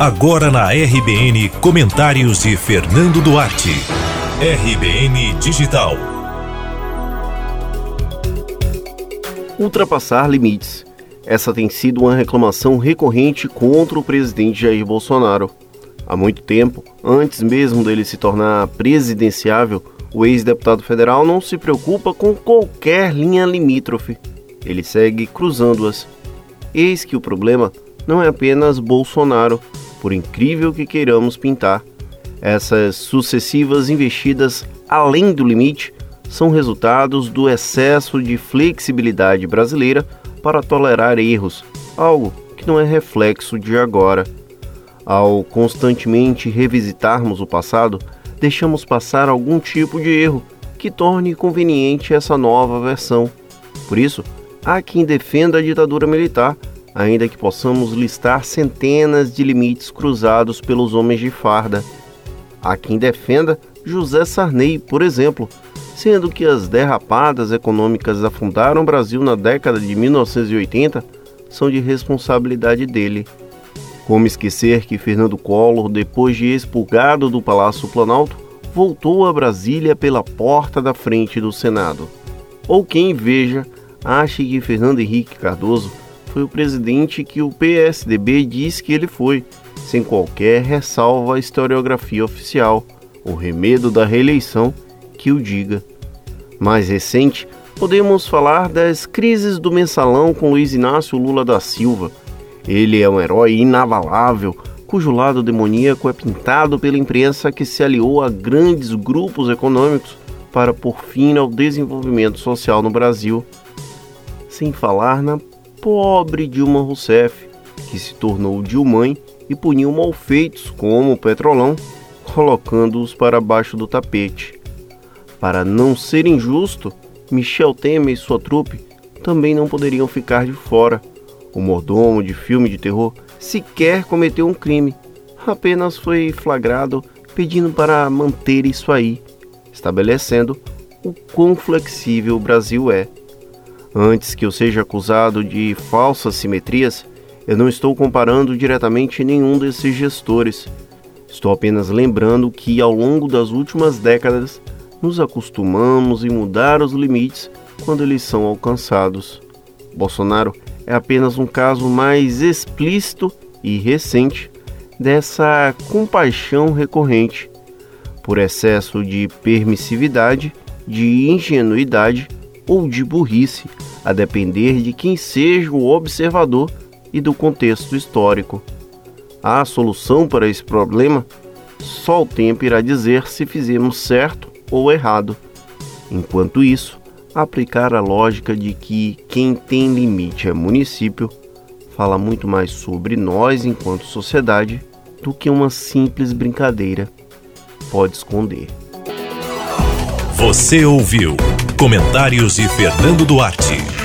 Agora na RBN, comentários de Fernando Duarte. RBN Digital. Ultrapassar limites. Essa tem sido uma reclamação recorrente contra o presidente Jair Bolsonaro. Há muito tempo, antes mesmo dele se tornar presidenciável, o ex-deputado federal não se preocupa com qualquer linha limítrofe. Ele segue cruzando-as. Eis que o problema não é apenas Bolsonaro, por incrível que queiramos pintar. Essas sucessivas investidas além do limite são resultados do excesso de flexibilidade brasileira para tolerar erros, algo que não é reflexo de agora. Ao constantemente revisitarmos o passado, deixamos passar algum tipo de erro que torne conveniente essa nova versão. Por isso, há quem defenda a ditadura militar ainda que possamos listar centenas de limites cruzados pelos homens de farda. Há quem defenda José Sarney, por exemplo, sendo que as derrapadas econômicas afundaram o Brasil na década de 1980 são de responsabilidade dele. Como esquecer que Fernando Collor, depois de expulgado do Palácio Planalto, voltou a Brasília pela porta da frente do Senado? Ou quem veja ache que Fernando Henrique Cardoso foi o presidente que o PSDB diz que ele foi, sem qualquer ressalva à historiografia oficial, o remedo da reeleição que o diga. Mais recente, podemos falar das crises do mensalão com Luiz Inácio Lula da Silva. Ele é um herói inavalável, cujo lado demoníaco é pintado pela imprensa que se aliou a grandes grupos econômicos para pôr fim ao desenvolvimento social no Brasil. Sem falar na pobre Dilma Rousseff, que se tornou Dilmãe e puniu malfeitos como o Petrolão, colocando-os para baixo do tapete. Para não ser injusto, Michel Temer e sua trupe também não poderiam ficar de fora. O mordomo de filme de terror sequer cometeu um crime, apenas foi flagrado pedindo para manter isso aí, estabelecendo o quão flexível o Brasil é. Antes que eu seja acusado de falsas simetrias, eu não estou comparando diretamente nenhum desses gestores. Estou apenas lembrando que ao longo das últimas décadas nos acostumamos em mudar os limites quando eles são alcançados. Bolsonaro é apenas um caso mais explícito e recente dessa compaixão recorrente por excesso de permissividade, de ingenuidade ou de burrice, a depender de quem seja o observador e do contexto histórico. A solução para esse problema só o tempo irá dizer se fizemos certo ou errado. Enquanto isso, aplicar a lógica de que quem tem limite é município fala muito mais sobre nós enquanto sociedade do que uma simples brincadeira pode esconder. Você ouviu Comentários de Fernando Duarte.